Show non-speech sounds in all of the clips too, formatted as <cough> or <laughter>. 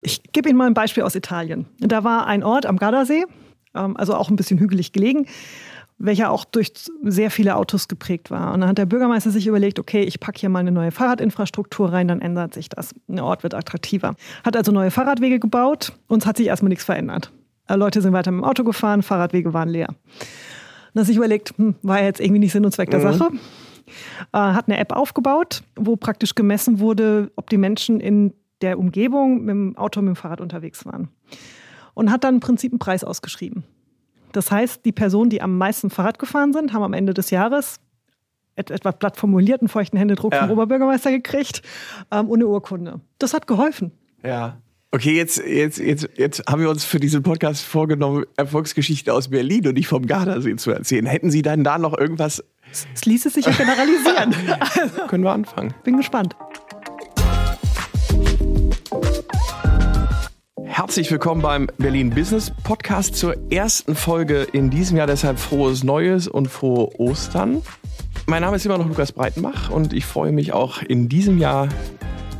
Ich gebe Ihnen mal ein Beispiel aus Italien. Da war ein Ort am Gardasee, ähm, also auch ein bisschen hügelig gelegen, welcher auch durch sehr viele Autos geprägt war. Und dann hat der Bürgermeister sich überlegt, okay, ich packe hier mal eine neue Fahrradinfrastruktur rein, dann ändert sich das. Der Ort wird attraktiver. Hat also neue Fahrradwege gebaut und es hat sich erstmal nichts verändert. Äh, Leute sind weiter mit dem Auto gefahren, Fahrradwege waren leer. Und hat sich überlegt, hm, war jetzt irgendwie nicht Sinn und Zweck der mhm. Sache. Äh, hat eine App aufgebaut, wo praktisch gemessen wurde, ob die Menschen in der Umgebung mit dem Auto, mit dem Fahrrad unterwegs waren. Und hat dann im Prinzip einen Preis ausgeschrieben. Das heißt, die Personen, die am meisten Fahrrad gefahren sind, haben am Ende des Jahres etwas platt formulierten feuchten Händedruck ja. vom Oberbürgermeister gekriegt ähm, und eine Urkunde. Das hat geholfen. Ja. Okay, jetzt, jetzt, jetzt, jetzt haben wir uns für diesen Podcast vorgenommen, Erfolgsgeschichten aus Berlin und nicht vom Gardasee zu erzählen. Hätten Sie dann da noch irgendwas? Es ließe sich ja generalisieren. also, <laughs> Können wir anfangen. Bin gespannt. Herzlich willkommen beim Berlin Business Podcast zur ersten Folge in diesem Jahr. Deshalb frohes Neues und frohe Ostern. Mein Name ist immer noch Lukas Breitenbach und ich freue mich auch in diesem Jahr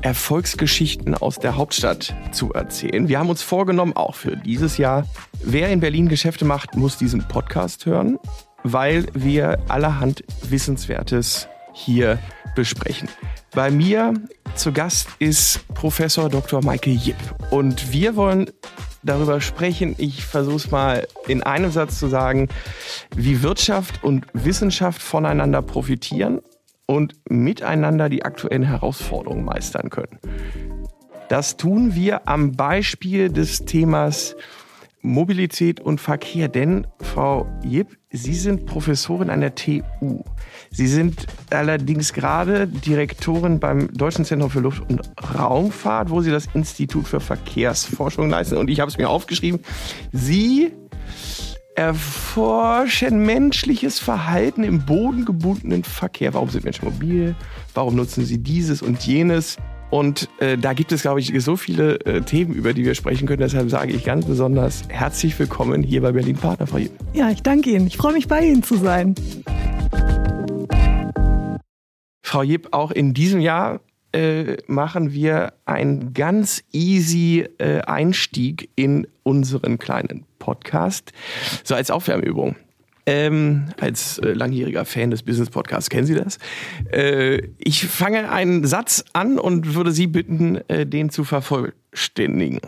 Erfolgsgeschichten aus der Hauptstadt zu erzählen. Wir haben uns vorgenommen, auch für dieses Jahr, wer in Berlin Geschäfte macht, muss diesen Podcast hören, weil wir allerhand Wissenswertes hier besprechen. Bei mir zu Gast ist Professor Dr. Michael Jipp und wir wollen darüber sprechen. Ich versuche es mal in einem Satz zu sagen, wie Wirtschaft und Wissenschaft voneinander profitieren und miteinander die aktuellen Herausforderungen meistern können. Das tun wir am Beispiel des Themas Mobilität und Verkehr. Denn, Frau Jipp, Sie sind Professorin an der TU. Sie sind allerdings gerade Direktorin beim Deutschen Zentrum für Luft- und Raumfahrt, wo Sie das Institut für Verkehrsforschung leisten. Und ich habe es mir aufgeschrieben. Sie erforschen menschliches Verhalten im bodengebundenen Verkehr. Warum sind Menschen mobil? Warum nutzen sie dieses und jenes? Und äh, da gibt es, glaube ich, so viele äh, Themen, über die wir sprechen können. Deshalb sage ich ganz besonders herzlich willkommen hier bei Berlin Partner, Frau Jipp. Ja, ich danke Ihnen. Ich freue mich, bei Ihnen zu sein. Frau Jipp, auch in diesem Jahr äh, machen wir einen ganz easy äh, Einstieg in unseren kleinen Podcast. So als Aufwärmübung. Ähm, als äh, langjähriger Fan des Business Podcasts kennen Sie das. Äh, ich fange einen Satz an und würde Sie bitten, äh, den zu vervollständigen.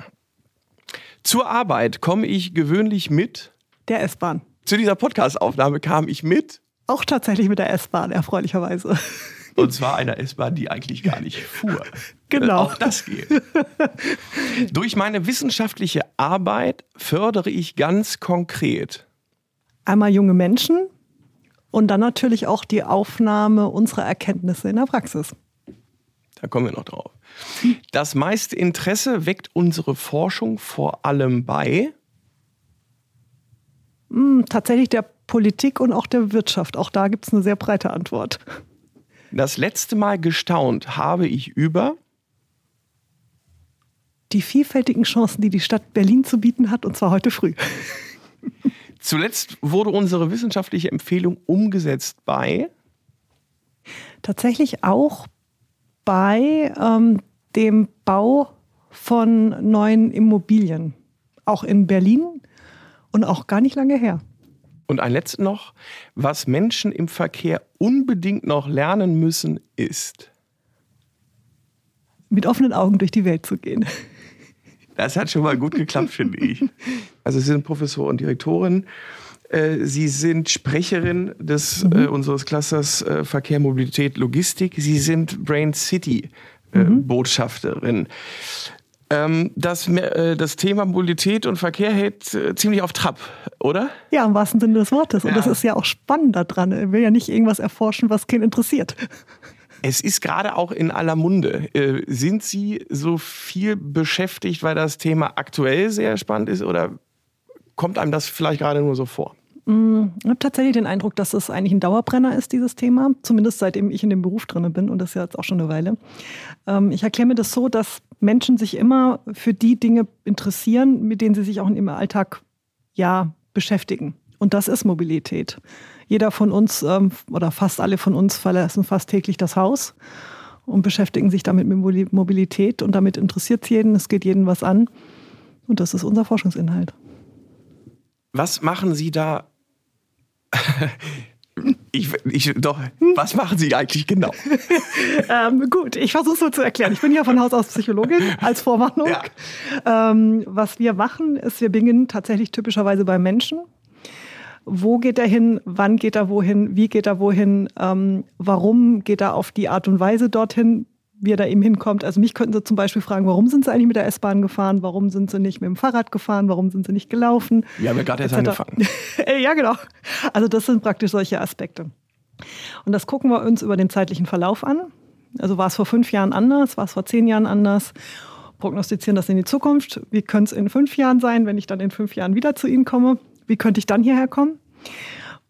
Zur Arbeit komme ich gewöhnlich mit der S-Bahn. Zu dieser Podcast-Aufnahme kam ich mit auch tatsächlich mit der S-Bahn, erfreulicherweise. Und zwar einer S-Bahn, die eigentlich gar nicht fuhr. <laughs> Genau. Auch das geht. Durch meine wissenschaftliche Arbeit fördere ich ganz konkret Einmal junge Menschen und dann natürlich auch die Aufnahme unserer Erkenntnisse in der Praxis. Da kommen wir noch drauf. Das meiste Interesse weckt unsere Forschung vor allem bei hm, tatsächlich der Politik und auch der Wirtschaft. Auch da gibt es eine sehr breite Antwort. Das letzte Mal gestaunt habe ich über die vielfältigen Chancen, die die Stadt Berlin zu bieten hat, und zwar heute früh. Zuletzt wurde unsere wissenschaftliche Empfehlung umgesetzt bei tatsächlich auch bei ähm, dem Bau von neuen Immobilien, auch in Berlin und auch gar nicht lange her. Und ein letztes noch, was Menschen im Verkehr unbedingt noch lernen müssen, ist mit offenen Augen durch die Welt zu gehen. Das hat schon mal gut geklappt, finde ich. <laughs> Also Sie sind Professor und Direktorin. Äh, Sie sind Sprecherin des, mhm. äh, unseres Clusters äh, Verkehr, Mobilität, Logistik. Sie sind Brain City äh, mhm. Botschafterin. Ähm, das, äh, das Thema Mobilität und Verkehr hält äh, ziemlich auf Trab, oder? Ja, im wahrsten Sinne des Wortes. Und ja. das ist ja auch spannend daran. Er will ja nicht irgendwas erforschen, was keinen interessiert. Es ist gerade auch in aller Munde. Äh, sind Sie so viel beschäftigt, weil das Thema aktuell sehr spannend ist oder kommt einem das vielleicht gerade nur so vor? Mm, ich habe tatsächlich den Eindruck, dass es eigentlich ein Dauerbrenner ist, dieses Thema. Zumindest seitdem ich in dem Beruf drin bin und das ist ja jetzt auch schon eine Weile. Ähm, ich erkläre mir das so, dass Menschen sich immer für die Dinge interessieren, mit denen sie sich auch in ihrem Alltag ja beschäftigen. Und das ist Mobilität. Jeder von uns ähm, oder fast alle von uns verlassen fast täglich das Haus. und beschäftigen sich damit mit Mobilität und damit interessiert es jeden, es geht jeden was an. Und das ist unser Forschungsinhalt. Was machen Sie da? <laughs> Ich, ich, doch, was machen Sie eigentlich genau? <laughs> ähm, gut, ich versuche es so zu erklären. Ich bin ja von Haus aus Psychologin als Vorwarnung. Ja. Ähm, was wir machen, ist, wir beginnen tatsächlich typischerweise bei Menschen. Wo geht er hin? Wann geht er wohin? Wie geht er wohin? Ähm, warum geht er auf die Art und Weise dorthin? wie er da eben hinkommt. Also mich könnten sie zum Beispiel fragen, warum sind sie eigentlich mit der S-Bahn gefahren? Warum sind sie nicht mit dem Fahrrad gefahren? Warum sind sie nicht gelaufen? Wir haben ja gerade erst angefangen. <laughs> ja, genau. Also das sind praktisch solche Aspekte. Und das gucken wir uns über den zeitlichen Verlauf an. Also war es vor fünf Jahren anders? War es vor zehn Jahren anders? Prognostizieren das in die Zukunft. Wie könnte es in fünf Jahren sein, wenn ich dann in fünf Jahren wieder zu Ihnen komme? Wie könnte ich dann hierher kommen?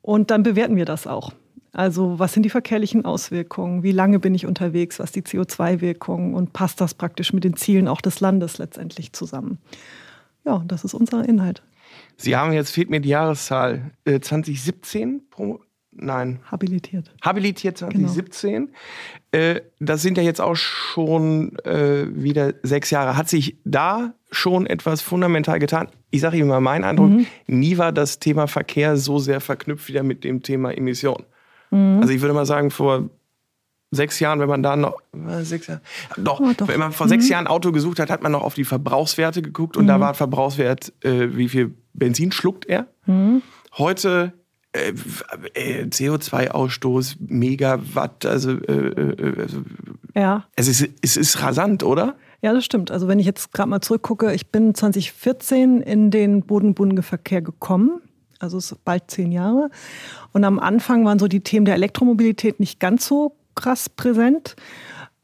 Und dann bewerten wir das auch. Also was sind die verkehrlichen Auswirkungen? Wie lange bin ich unterwegs? Was die CO2-Wirkung? Und passt das praktisch mit den Zielen auch des Landes letztendlich zusammen? Ja, das ist unser Inhalt. Sie haben jetzt, fehlt mir die Jahreszahl, 2017 äh, Nein. Habilitiert. Habilitiert 2017. Genau. Äh, das sind ja jetzt auch schon äh, wieder sechs Jahre. Hat sich da schon etwas fundamental getan? Ich sage Ihnen mal meinen Eindruck, mhm. nie war das Thema Verkehr so sehr verknüpft wieder mit dem Thema Emission. Mhm. Also ich würde mal sagen, vor sechs Jahren, wenn man da noch, äh, sechs Jahre, doch, oh, doch. wenn man vor mhm. sechs Jahren ein Auto gesucht hat, hat man noch auf die Verbrauchswerte geguckt und mhm. da war Verbrauchswert, äh, wie viel Benzin schluckt er. Mhm. Heute äh, äh CO2-Ausstoß, Megawatt, also, äh, äh, also ja. es, ist, es ist rasant, oder? Ja, das stimmt. Also wenn ich jetzt gerade mal zurückgucke, ich bin 2014 in den bodenbundigen Verkehr gekommen also es ist bald zehn Jahre. Und am Anfang waren so die Themen der Elektromobilität nicht ganz so krass präsent.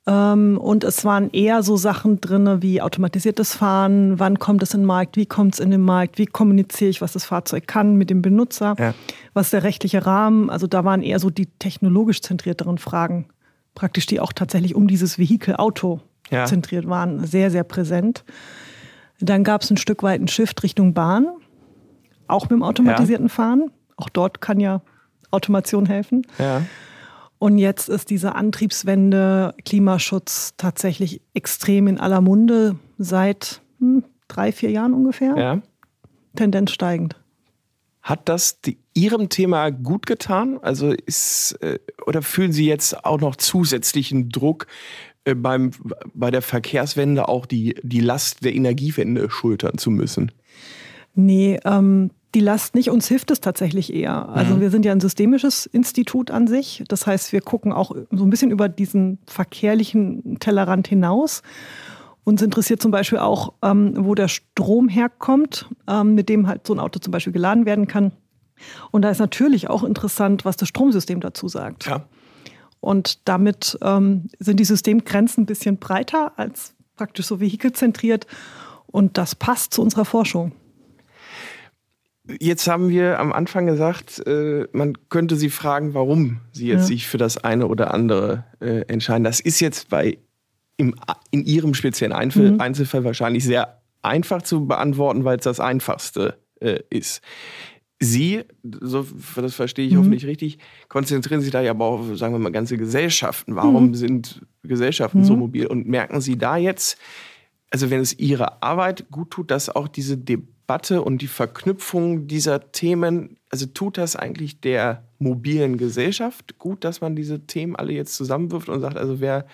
Ähm, und es waren eher so Sachen drin wie automatisiertes Fahren, wann kommt es in den Markt, wie kommt es in den Markt, wie kommuniziere ich, was das Fahrzeug kann mit dem Benutzer, ja. was ist der rechtliche Rahmen. Also da waren eher so die technologisch zentrierteren Fragen, praktisch die auch tatsächlich um dieses Vehikel Auto ja. zentriert waren, sehr, sehr präsent. Dann gab es ein Stück weit einen Shift Richtung Bahn auch mit dem automatisierten ja. Fahren. Auch dort kann ja Automation helfen. Ja. Und jetzt ist diese Antriebswende, Klimaschutz tatsächlich extrem in aller Munde seit hm, drei, vier Jahren ungefähr. Ja. Tendenz steigend. Hat das die, Ihrem Thema gut getan? Also ist äh, oder fühlen Sie jetzt auch noch zusätzlichen Druck beim, bei der Verkehrswende auch die, die Last der Energiewende schultern zu müssen? Nee, ähm, die Last nicht. Uns hilft es tatsächlich eher. Also mhm. wir sind ja ein systemisches Institut an sich. Das heißt, wir gucken auch so ein bisschen über diesen verkehrlichen Tellerrand hinaus. Uns interessiert zum Beispiel auch, ähm, wo der Strom herkommt, ähm, mit dem halt so ein Auto zum Beispiel geladen werden kann. Und da ist natürlich auch interessant, was das Stromsystem dazu sagt. Ja. Und damit ähm, sind die Systemgrenzen ein bisschen breiter als praktisch so vehikelzentriert. Und das passt zu unserer Forschung. Jetzt haben wir am Anfang gesagt, äh, man könnte Sie fragen, warum Sie jetzt ja. sich für das eine oder andere äh, entscheiden. Das ist jetzt bei im, in Ihrem speziellen Einzel mhm. Einzelfall wahrscheinlich sehr einfach zu beantworten, weil es das Einfachste äh, ist. Sie, so, das verstehe ich mhm. hoffentlich richtig, konzentrieren sich da ja aber auf, sagen wir mal, ganze Gesellschaften. Warum mhm. sind Gesellschaften so mhm. mobil? Und merken Sie da jetzt, also wenn es Ihre Arbeit gut tut, dass auch diese Debatte Debatte und die Verknüpfung dieser Themen, also tut das eigentlich der mobilen Gesellschaft gut, dass man diese Themen alle jetzt zusammenwirft und sagt, also wer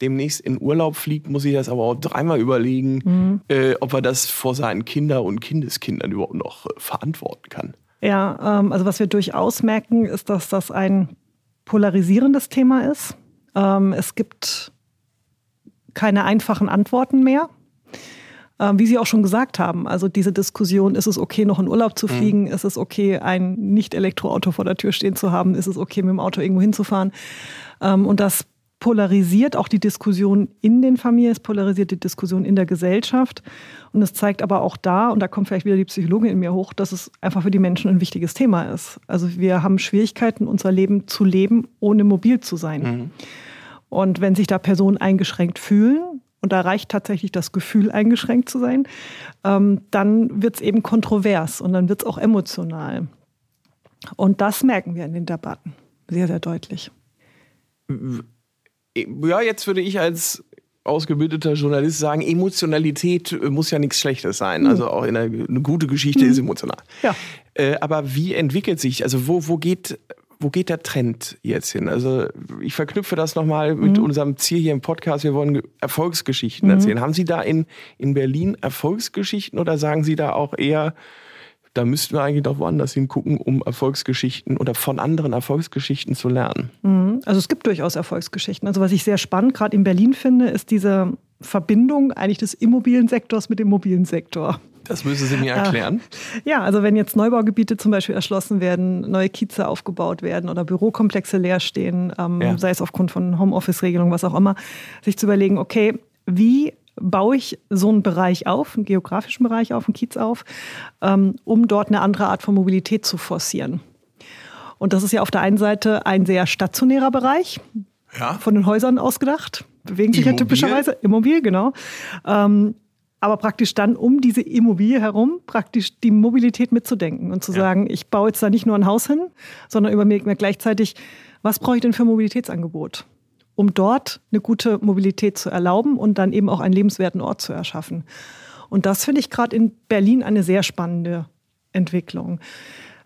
demnächst in Urlaub fliegt, muss sich das aber auch dreimal überlegen, mhm. äh, ob er das vor seinen Kindern und Kindeskindern überhaupt noch äh, verantworten kann. Ja, ähm, also was wir durchaus merken, ist, dass das ein polarisierendes Thema ist. Ähm, es gibt keine einfachen Antworten mehr. Ähm, wie Sie auch schon gesagt haben, also diese Diskussion, ist es okay, noch in Urlaub zu mhm. fliegen? Mhm. Ist es okay, ein Nicht-Elektroauto vor der Tür stehen zu haben? Ist es okay, mit dem Auto irgendwo hinzufahren? Ähm, und das polarisiert auch die Diskussion in den Familien, es polarisiert die Diskussion in der Gesellschaft. Und es zeigt aber auch da, und da kommt vielleicht wieder die Psychologin in mir hoch, dass es einfach für die Menschen ein wichtiges Thema ist. Also wir haben Schwierigkeiten, unser Leben zu leben, ohne mobil zu sein. Mhm. Und wenn sich da Personen eingeschränkt fühlen, und da reicht tatsächlich das Gefühl, eingeschränkt zu sein, ähm, dann wird es eben kontrovers und dann wird es auch emotional. Und das merken wir in den Debatten sehr, sehr deutlich. Ja, jetzt würde ich als ausgebildeter Journalist sagen, Emotionalität muss ja nichts Schlechtes sein. Mhm. Also auch in einer, eine gute Geschichte mhm. ist emotional. Ja. Äh, aber wie entwickelt sich, also wo, wo geht wo geht der Trend jetzt hin? Also ich verknüpfe das nochmal mit mhm. unserem Ziel hier im Podcast. Wir wollen Erfolgsgeschichten mhm. erzählen. Haben Sie da in, in Berlin Erfolgsgeschichten oder sagen Sie da auch eher, da müssten wir eigentlich doch woanders hingucken, um Erfolgsgeschichten oder von anderen Erfolgsgeschichten zu lernen. Mhm. Also es gibt durchaus Erfolgsgeschichten. Also was ich sehr spannend gerade in Berlin finde, ist diese Verbindung eigentlich des Immobiliensektors mit dem mobilen Sektor. Das müssen Sie mir erklären. Ja, also wenn jetzt Neubaugebiete zum Beispiel erschlossen werden, neue Kieze aufgebaut werden oder Bürokomplexe leer stehen, ähm, ja. sei es aufgrund von Homeoffice-Regelungen, was auch immer, sich zu überlegen, okay, wie baue ich so einen Bereich auf, einen geografischen Bereich auf, einen Kiez auf, ähm, um dort eine andere Art von Mobilität zu forcieren. Und das ist ja auf der einen Seite ein sehr stationärer Bereich, ja. von den Häusern ausgedacht, bewegen sich ja typischerweise, immobil, genau. Ähm, aber praktisch dann um diese Immobilie herum praktisch die Mobilität mitzudenken und zu ja. sagen, ich baue jetzt da nicht nur ein Haus hin, sondern überlege mir gleichzeitig, was brauche ich denn für Mobilitätsangebot? Um dort eine gute Mobilität zu erlauben und dann eben auch einen lebenswerten Ort zu erschaffen. Und das finde ich gerade in Berlin eine sehr spannende Entwicklung.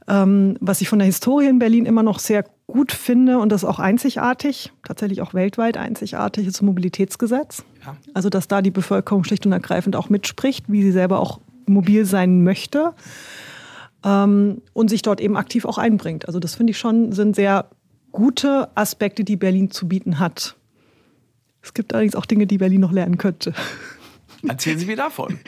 Ähm, was ich von der Historie in Berlin immer noch sehr gut finde und das auch einzigartig, tatsächlich auch weltweit einzigartig, ist das Mobilitätsgesetz. Ja. Also, dass da die Bevölkerung schlicht und ergreifend auch mitspricht, wie sie selber auch mobil sein möchte ähm, und sich dort eben aktiv auch einbringt. Also, das finde ich schon, sind sehr gute Aspekte, die Berlin zu bieten hat. Es gibt allerdings auch Dinge, die Berlin noch lernen könnte. <laughs> Erzählen Sie mir davon.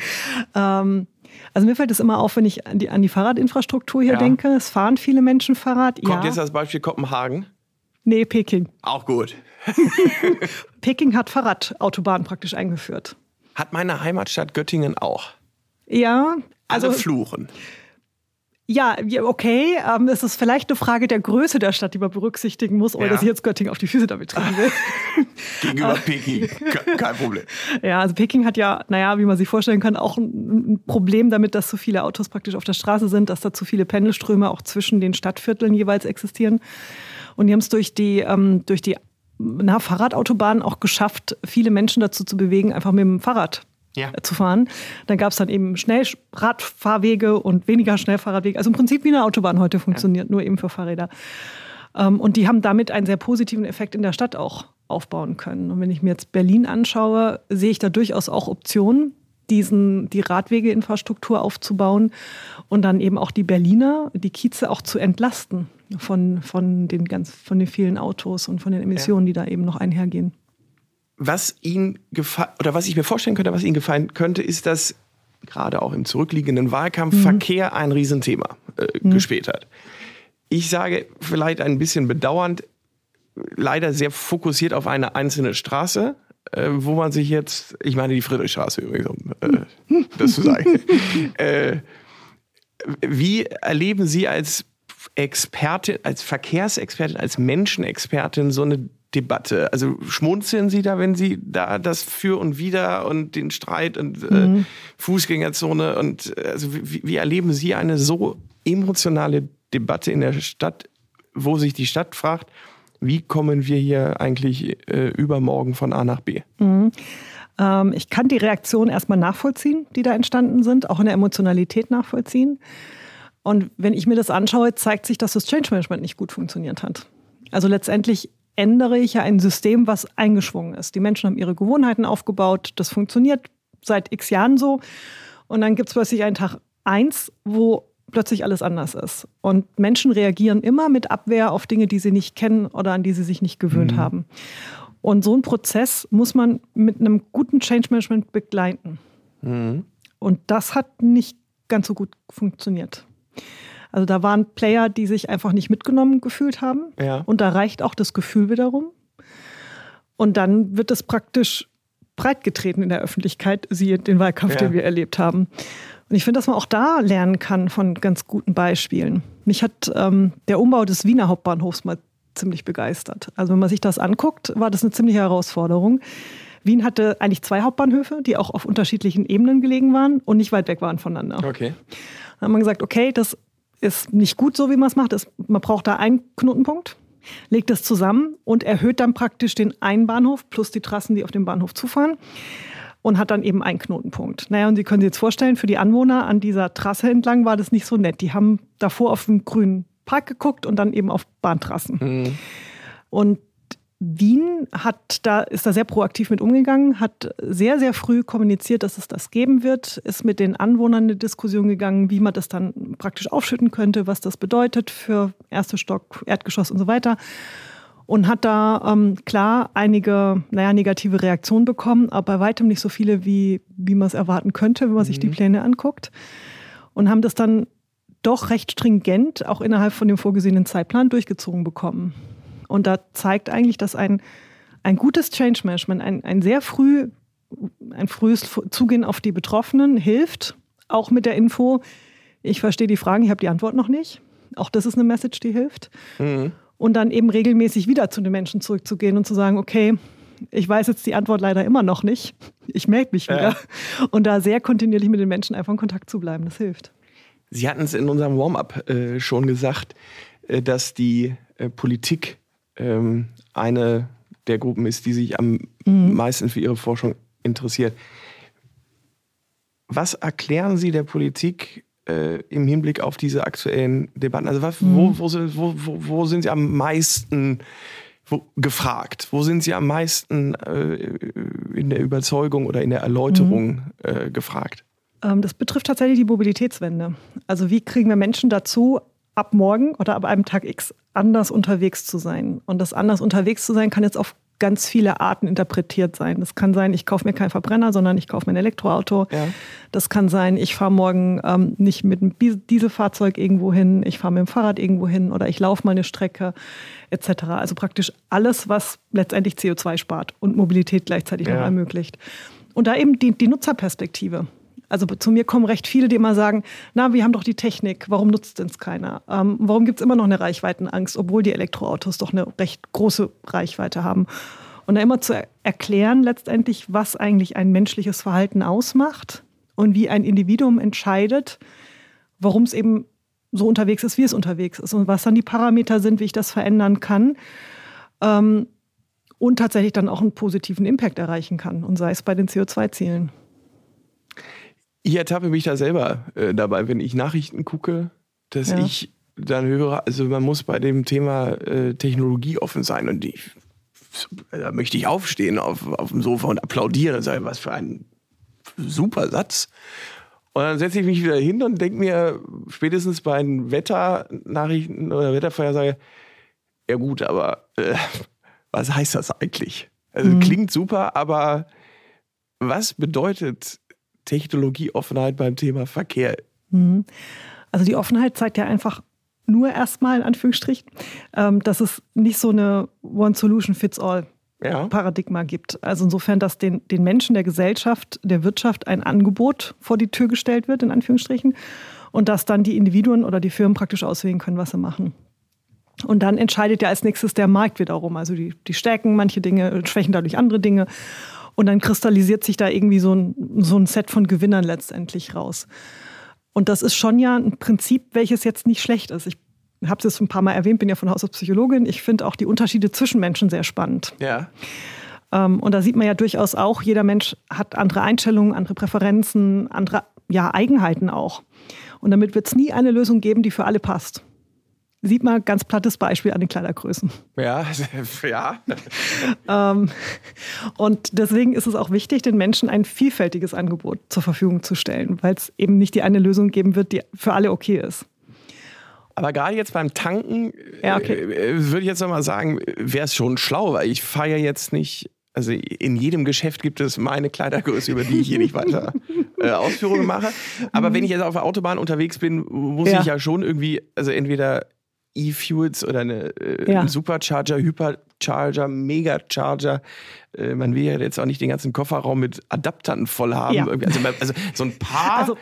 ähm, also mir fällt es immer auf, wenn ich an die, an die Fahrradinfrastruktur hier ja. denke. Es fahren viele Menschen Fahrrad. Kommt ja. jetzt als Beispiel Kopenhagen? Nee, Peking. Auch gut. <laughs> Peking hat Fahrradautobahnen praktisch eingeführt. Hat meine Heimatstadt Göttingen auch. Ja. Also Alle fluchen. Ja, okay. Ähm, es ist vielleicht eine Frage der Größe der Stadt, die man berücksichtigen muss, ohne ja. dass ich jetzt Göttingen auf die Füße damit treten will. <laughs> Gegenüber Peking, <laughs> kein Problem. Ja, also Peking hat ja, naja, wie man sich vorstellen kann, auch ein, Problem damit, dass so viele Autos praktisch auf der Straße sind, dass da zu viele Pendelströme auch zwischen den Stadtvierteln jeweils existieren. Und die haben es durch die, ähm, durch die na, Fahrradautobahnen auch geschafft, viele Menschen dazu zu bewegen, einfach mit dem Fahrrad ja. zu fahren. Dann gab es dann eben Schnellradfahrwege und weniger Schnellfahrradwege. Also im Prinzip wie eine Autobahn heute funktioniert, ja. nur eben für Fahrräder. Ähm, und die haben damit einen sehr positiven Effekt in der Stadt auch aufbauen können. Und wenn ich mir jetzt Berlin anschaue, sehe ich da durchaus auch Optionen, diesen, die Radwegeinfrastruktur aufzubauen und dann eben auch die Berliner, die Kieze auch zu entlasten von, von, den, ganz, von den vielen Autos und von den Emissionen, ja. die da eben noch einhergehen was ihn oder was ich mir vorstellen könnte, was ihm gefallen könnte, ist, dass gerade auch im zurückliegenden Wahlkampf mhm. Verkehr ein Riesenthema äh, mhm. gespielt hat. Ich sage vielleicht ein bisschen bedauernd, leider sehr fokussiert auf eine einzelne Straße, äh, wo man sich jetzt, ich meine die Friedrichstraße übrigens, um äh, <laughs> das zu sagen. <laughs> äh, wie erleben Sie als Expertin, als Verkehrsexpertin, als Menschenexpertin so eine Debatte? Also schmunzeln Sie da, wenn Sie da das für und wider und den Streit und äh, mhm. Fußgängerzone und also wie, wie erleben Sie eine so emotionale Debatte in der Stadt, wo sich die Stadt fragt, wie kommen wir hier eigentlich äh, übermorgen von A nach B? Mhm. Ähm, ich kann die Reaktion erstmal nachvollziehen, die da entstanden sind, auch in der Emotionalität nachvollziehen. Und wenn ich mir das anschaue, zeigt sich, dass das Change Management nicht gut funktioniert hat. Also letztendlich ändere ich ja ein System, was eingeschwungen ist. Die Menschen haben ihre Gewohnheiten aufgebaut, das funktioniert seit x Jahren so. Und dann gibt es plötzlich einen Tag eins, wo plötzlich alles anders ist. Und Menschen reagieren immer mit Abwehr auf Dinge, die sie nicht kennen oder an die sie sich nicht gewöhnt mhm. haben. Und so einen Prozess muss man mit einem guten Change Management begleiten. Mhm. Und das hat nicht ganz so gut funktioniert. Also da waren Player, die sich einfach nicht mitgenommen gefühlt haben. Ja. Und da reicht auch das Gefühl wiederum. Und dann wird es praktisch breitgetreten in der Öffentlichkeit, siehe den Wahlkampf, ja. den wir erlebt haben. Und ich finde, dass man auch da lernen kann von ganz guten Beispielen. Mich hat ähm, der Umbau des Wiener Hauptbahnhofs mal ziemlich begeistert. Also wenn man sich das anguckt, war das eine ziemliche Herausforderung. Wien hatte eigentlich zwei Hauptbahnhöfe, die auch auf unterschiedlichen Ebenen gelegen waren und nicht weit weg waren voneinander. Okay. Dann hat man gesagt, okay, das ist nicht gut so, wie man es macht. man braucht da einen Knotenpunkt. legt das zusammen und erhöht dann praktisch den einen Bahnhof plus die Trassen, die auf dem Bahnhof zufahren und hat dann eben einen Knotenpunkt. Naja, und Sie können sich jetzt vorstellen, für die Anwohner an dieser Trasse entlang war das nicht so nett. Die haben davor auf den grünen Park geguckt und dann eben auf Bahntrassen. Mhm. Und Wien hat da, ist da sehr proaktiv mit umgegangen, hat sehr, sehr früh kommuniziert, dass es das geben wird, ist mit den Anwohnern eine Diskussion gegangen, wie man das dann praktisch aufschütten könnte, was das bedeutet für erste Stock, Erdgeschoss und so weiter. Und hat da ähm, klar einige, naja, negative Reaktionen bekommen, aber bei weitem nicht so viele, wie, wie man es erwarten könnte, wenn man mhm. sich die mhm. Pläne anguckt. Und haben das dann doch recht stringent auch innerhalb von dem vorgesehenen Zeitplan durchgezogen bekommen. Und da zeigt eigentlich, dass ein, ein gutes Change Management, ein, ein sehr früh, ein frühes Zugehen auf die Betroffenen hilft, auch mit der Info, ich verstehe die Fragen, ich habe die Antwort noch nicht. Auch das ist eine Message, die hilft. Mhm. Und dann eben regelmäßig wieder zu den Menschen zurückzugehen und zu sagen, okay, ich weiß jetzt die Antwort leider immer noch nicht. Ich melde mich wieder. Ja. Und da sehr kontinuierlich mit den Menschen einfach in Kontakt zu bleiben, das hilft. Sie hatten es in unserem Warm-up äh, schon gesagt, äh, dass die äh, Politik ähm, eine der Gruppen ist, die sich am mhm. meisten für ihre Forschung interessiert. Was erklären Sie der Politik äh, im Hinblick auf diese aktuellen Debatten? Also was, mhm. wo, wo, wo, wo, sind Sie am meisten gefragt? Wo sind Sie am meisten äh, in der Überzeugung oder in der Erläuterung mhm. äh, gefragt? Ähm, das betrifft tatsächlich die Mobilitätswende. Also wie kriegen wir Menschen dazu, ab morgen oder ab einem Tag X anders unterwegs zu sein. Und das anders unterwegs zu sein kann jetzt auf ganz viele Arten interpretiert sein. Das kann sein, ich kaufe mir keinen Verbrenner, sondern ich kaufe mir ein Elektroauto. Ja. Das kann sein, ich fahre morgen ähm, nicht mit einem Dieselfahrzeug irgendwo hin, ich fahre mit dem Fahrrad irgendwo hin oder ich laufe mal eine Strecke etc. Also praktisch alles, was letztendlich CO2 spart und Mobilität gleichzeitig ja. noch ermöglicht. Und da eben die, die Nutzerperspektive. Also zu mir kommen recht viele, die immer sagen, na, wir haben doch die Technik, warum nutzt denn es keiner? Ähm, warum gibt es immer noch eine Reichweitenangst, obwohl die Elektroautos doch eine recht große Reichweite haben? Und da immer zu erklären letztendlich, was eigentlich ein menschliches Verhalten ausmacht und wie ein Individuum entscheidet, warum es eben so unterwegs ist, wie es unterwegs ist und was dann die Parameter sind, wie ich das verändern kann. Ähm, und tatsächlich dann auch einen positiven Impact erreichen kann und sei es bei den CO2-Zielen. Ich ertappe mich da selber äh, dabei, wenn ich Nachrichten gucke, dass ja. ich dann höre, also man muss bei dem Thema äh, Technologie offen sein und ich, da möchte ich aufstehen auf, auf dem Sofa und applaudieren und sagen, was für ein super Satz. Und dann setze ich mich wieder hin und denke mir spätestens bei den Wetternachrichten oder Wettervorhersage, ja gut, aber äh, was heißt das eigentlich? Also mhm. klingt super, aber was bedeutet Technologieoffenheit beim Thema Verkehr? Mhm. Also die Offenheit zeigt ja einfach nur erstmal in Anführungsstrichen, ähm, dass es nicht so eine One-Solution-Fits-All ja. Paradigma gibt. Also insofern, dass den, den Menschen der Gesellschaft, der Wirtschaft ein Angebot vor die Tür gestellt wird, in Anführungsstrichen, und dass dann die Individuen oder die Firmen praktisch auswählen können, was sie machen. Und dann entscheidet ja als nächstes der Markt wiederum. Also die, die stärken manche Dinge, schwächen dadurch andere Dinge. Und dann kristallisiert sich da irgendwie so ein, so ein Set von Gewinnern letztendlich raus. Und das ist schon ja ein Prinzip, welches jetzt nicht schlecht ist. Ich habe es jetzt ein paar Mal erwähnt, bin ja von Haus aus Psychologin. Ich finde auch die Unterschiede zwischen Menschen sehr spannend. Ja. Ähm, und da sieht man ja durchaus auch, jeder Mensch hat andere Einstellungen, andere Präferenzen, andere ja, Eigenheiten auch. Und damit wird es nie eine Lösung geben, die für alle passt sieht man ganz plattes Beispiel an den Kleidergrößen. Ja, <laughs> ja. ähm, und deswegen ist es auch wichtig, den Menschen ein vielfältiges Angebot zur Verfügung zu stellen, weil es eben nicht die eine Lösung geben wird, die für alle okay ist. Aber gerade jetzt beim Tanken ja, okay. äh, würde ich jetzt nochmal sagen, wäre es schon schlau, weil ich fahre ja jetzt nicht also in jedem Geschäft gibt es meine Kleidergröße, über die ich hier nicht weiter <laughs> äh, Ausführungen mache. Aber wenn ich jetzt auf der Autobahn unterwegs bin, muss ja. ich ja schon irgendwie, also entweder E-Fuels oder eine äh, ja. Supercharger, Hypercharger, Megacharger. Äh, man will ja jetzt auch nicht den ganzen Kofferraum mit Adaptern voll haben. Ja. Also, also, so ein paar also,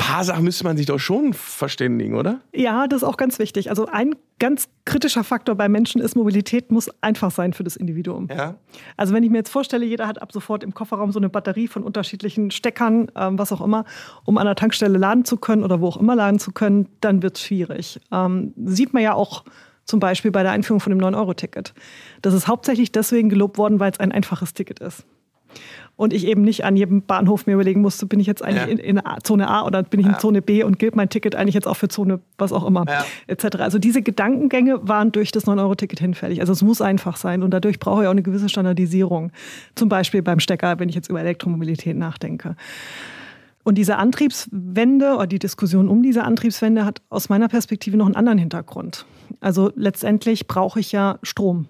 paar Sachen müsste man sich doch schon verständigen, oder? Ja, das ist auch ganz wichtig. Also ein ganz kritischer Faktor bei Menschen ist, Mobilität muss einfach sein für das Individuum. Ja. Also wenn ich mir jetzt vorstelle, jeder hat ab sofort im Kofferraum so eine Batterie von unterschiedlichen Steckern, ähm, was auch immer, um an der Tankstelle laden zu können oder wo auch immer laden zu können, dann wird es schwierig. Ähm, sieht man ja auch Zum Beispiel bei der Einführung von dem 9-Euro-Ticket. Das ist hauptsächlich deswegen gelobt worden, weil es ein einfaches Ticket ist und ich eben nicht an jedem Bahnhof mir überlegen musste, bin ich jetzt eigentlich ja. in, in, Zone A oder bin ich in Zone B und gilt mein Ticket eigentlich jetzt auch für Zone was auch immer, ja. etc. Also diese Gedankengänge waren durch das 9-Euro-Ticket hinfällig. Also es muss einfach sein und dadurch brauche ich auch eine gewisse Standardisierung. Zum Beispiel beim Stecker, wenn ich jetzt über Elektromobilität nachdenke. Und diese Antriebswende oder die Diskussion um diese Antriebswende hat aus meiner Perspektive noch einen anderen Hintergrund. Also letztendlich brauche ich ja Strom.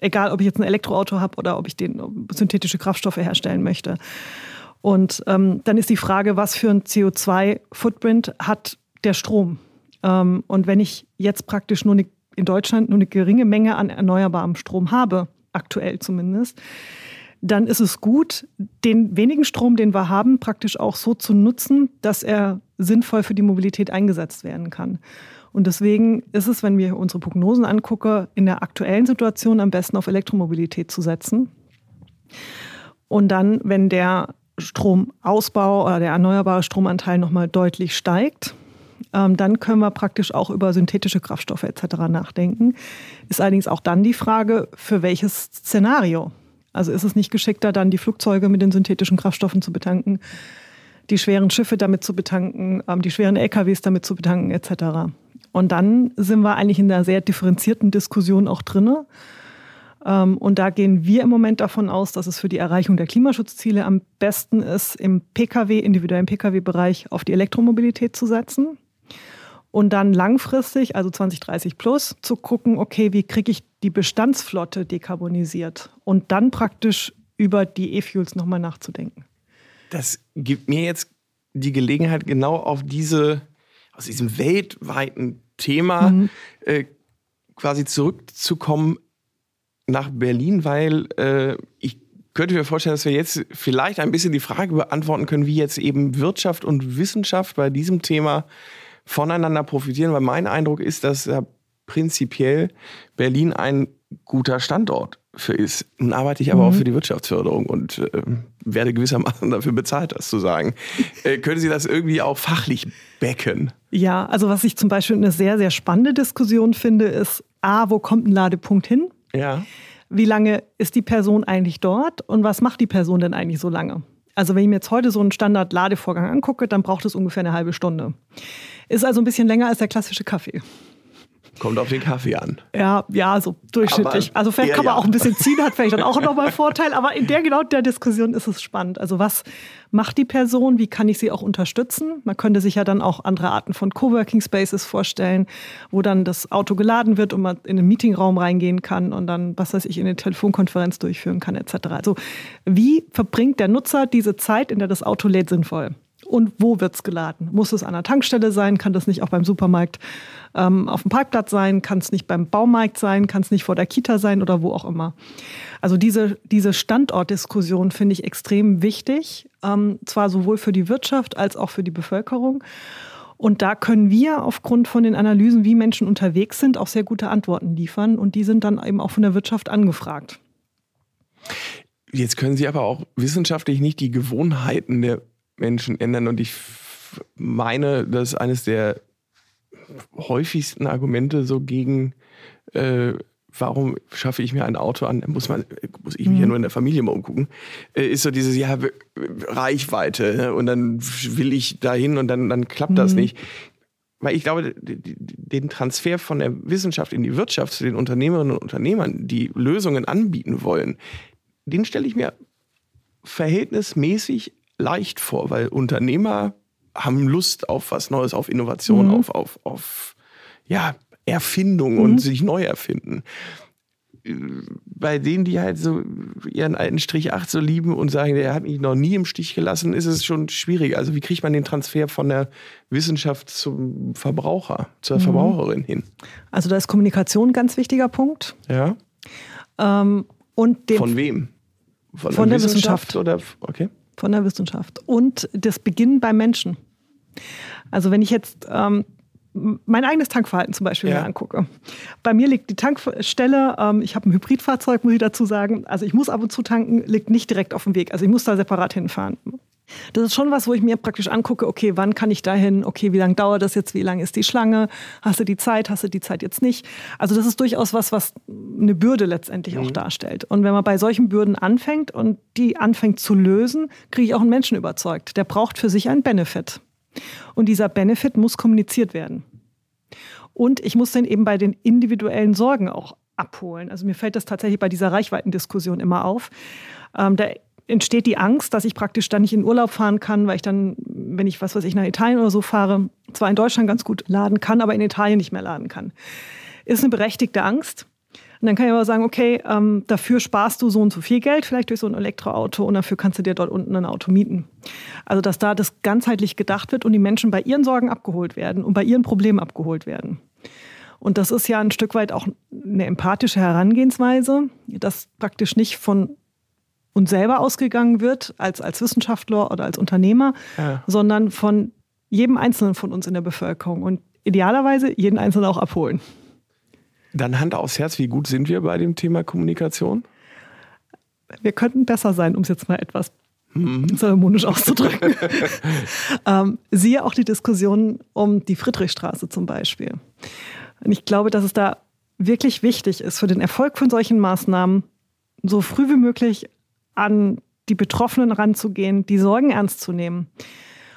Egal, ob ich jetzt ein Elektroauto habe oder ob ich den synthetische Kraftstoffe herstellen möchte. Und ähm, dann ist die Frage, was für ein CO2-Footprint hat der Strom? Ähm, und wenn ich jetzt praktisch nur eine, in Deutschland nur eine geringe Menge an erneuerbarem Strom habe, aktuell zumindest, dann ist es gut, den wenigen Strom, den wir haben, praktisch auch so zu nutzen, dass er sinnvoll für die Mobilität eingesetzt werden kann. Und deswegen ist es, wenn wir unsere Prognosen angucken, in der aktuellen Situation am besten auf Elektromobilität zu setzen. Und dann, wenn der Stromausbau oder der erneuerbare Stromanteil nochmal deutlich steigt, ähm, dann können wir praktisch auch über synthetische Kraftstoffe etc. nachdenken. Ist allerdings auch dann die Frage, für welches Szenario. Also ist es nicht geschickter, dann die Flugzeuge mit den synthetischen Kraftstoffen zu betanken, die schweren Schiffe damit zu betanken, ähm, die schweren LKWs damit zu betanken etc. Und dann sind wir eigentlich in einer sehr differenzierten Diskussion auch drin. Ähm, und da gehen wir im Moment davon aus, dass es für die Erreichung der Klimaschutzziele am besten ist, im Pkw, individuellen Pkw-Bereich auf die Elektromobilität zu setzen. Und dann langfristig, also 2030 plus, zu gucken, okay, wie kriege ich die Bestandsflotte dekarbonisiert? Und dann praktisch über die E-Fuels nochmal nachzudenken. Das gibt mir jetzt die Gelegenheit, genau auf diese, aus diesem weltweiten Thema mhm. äh, quasi zurückzukommen nach Berlin, weil äh, ich könnte mir vorstellen, dass wir jetzt vielleicht ein bisschen die Frage beantworten können, wie jetzt eben Wirtschaft und Wissenschaft bei diesem Thema voneinander profitieren, weil mein Eindruck ist, dass ja prinzipiell Berlin ein guter Standort für ist. Nun arbeite ich aber mhm. auch für die Wirtschaftsförderung und äh, werde gewissermaßen <laughs> dafür bezahlt, das zu sagen. Äh, können Sie das irgendwie auch fachlich becken? Ja, also was ich zum Beispiel eine sehr, sehr spannende Diskussion finde, ist, A, wo kommt ein Ladepunkt hin? Ja. Wie lange ist die Person eigentlich dort und was macht die Person denn eigentlich so lange? Also wenn ich mir jetzt heute so einen Standard-Ladevorgang angucke, dann braucht es ungefähr eine halbe Stunde. Ist also ein bisschen länger als der klassische Kaffee. Kommt auf den Kaffee an. Ja, ja, so durchschnittlich. Aber also vielleicht kann man ja. auch ein bisschen <laughs> ziehen, hat vielleicht dann auch nochmal Vorteil. Aber in der genau der Diskussion ist es spannend. Also was macht die Person? Wie kann ich sie auch unterstützen? Man könnte sich ja dann auch andere Arten von Coworking Spaces vorstellen, wo dann das Auto geladen wird und man in den Meetingraum reingehen kann und dann, was weiß ich, in eine Telefonkonferenz durchführen kann, etc. Also wie verbringt der Nutzer diese Zeit, in der das Auto lädt, sinnvoll? Und wo wird es geladen? Muss es an der Tankstelle sein? Kann das nicht auch beim Supermarkt ähm, auf dem Parkplatz sein? Kann es nicht beim Baumarkt sein? Kann es nicht vor der Kita sein oder wo auch immer? Also diese, diese Standortdiskussion finde ich extrem wichtig, ähm, zwar sowohl für die Wirtschaft als auch für die Bevölkerung. Und da können wir aufgrund von den Analysen, wie Menschen unterwegs sind, auch sehr gute Antworten liefern. Und die sind dann eben auch von der Wirtschaft angefragt. Jetzt können Sie aber auch wissenschaftlich nicht die Gewohnheiten der Menschen ändern. Und ich meine, dass eines der häufigsten Argumente so gegen, äh, warum schaffe ich mir ein Auto an, muss man, muss ich mich ja mhm. nur in der Familie mal umgucken, äh, ist so dieses, ja, Reichweite. Ne? Und dann will ich dahin und dann, dann klappt mhm. das nicht. Weil ich glaube, den Transfer von der Wissenschaft in die Wirtschaft zu den Unternehmerinnen und Unternehmern, die Lösungen anbieten wollen, den stelle ich mir verhältnismäßig leicht vor, weil Unternehmer haben Lust auf was Neues, auf Innovation, mhm. auf, auf, auf ja, Erfindung mhm. und sich neu erfinden. Bei denen, die halt so ihren alten Strich 8 so lieben und sagen, der hat mich noch nie im Stich gelassen, ist es schon schwierig. Also wie kriegt man den Transfer von der Wissenschaft zum Verbraucher, zur mhm. Verbraucherin hin? Also da ist Kommunikation ein ganz wichtiger Punkt. Ja. Ähm, und von wem? Von, von der, der Wissenschaft? Wissenschaft? Oder? Okay von der Wissenschaft. Und das Beginnen beim Menschen. Also wenn ich jetzt ähm, mein eigenes Tankverhalten zum Beispiel ja. mir angucke. Bei mir liegt die Tankstelle, ähm, ich habe ein Hybridfahrzeug, muss ich dazu sagen. Also ich muss ab und zu tanken, liegt nicht direkt auf dem Weg. Also ich muss da separat hinfahren. Das ist schon was, wo ich mir praktisch angucke, okay, wann kann ich dahin? Okay, wie lange dauert das jetzt? Wie lange ist die Schlange? Hast du die Zeit? Hast du die Zeit jetzt nicht? Also das ist durchaus was, was eine Bürde letztendlich mhm. auch darstellt. Und wenn man bei solchen Bürden anfängt und die anfängt zu lösen, kriege ich auch einen Menschen überzeugt. Der braucht für sich einen Benefit. Und dieser Benefit muss kommuniziert werden. Und ich muss den eben bei den individuellen Sorgen auch abholen. Also mir fällt das tatsächlich bei dieser Reichweitendiskussion immer auf. Ähm, da entsteht die Angst, dass ich praktisch dann nicht in Urlaub fahren kann, weil ich dann, wenn ich was weiß ich nach Italien oder so fahre, zwar in Deutschland ganz gut laden kann, aber in Italien nicht mehr laden kann. Ist eine berechtigte Angst. Und dann kann ich aber sagen, okay, ähm, dafür sparst du so und so viel Geld, vielleicht durch so ein Elektroauto und dafür kannst du dir dort unten ein Auto mieten. Also dass da das ganzheitlich gedacht wird und die Menschen bei ihren Sorgen abgeholt werden und bei ihren Problemen abgeholt werden. Und das ist ja ein Stück weit auch eine empathische Herangehensweise, dass praktisch nicht von uns selber ausgegangen wird, als, als Wissenschaftler oder als Unternehmer, ja. sondern von jedem Einzelnen von uns in der Bevölkerung und idealerweise jeden Einzelnen auch abholen. Dann Hand aufs Herz, wie gut sind wir bei dem Thema Kommunikation? Wir könnten besser sein, um es jetzt mal etwas mhm. zeremonisch auszudrücken. <laughs> ähm, siehe auch die Diskussion um die Friedrichstraße zum Beispiel. Und ich glaube, dass es da wirklich wichtig ist, für den Erfolg von solchen Maßnahmen so früh wie möglich an die Betroffenen ranzugehen, die Sorgen ernst zu nehmen.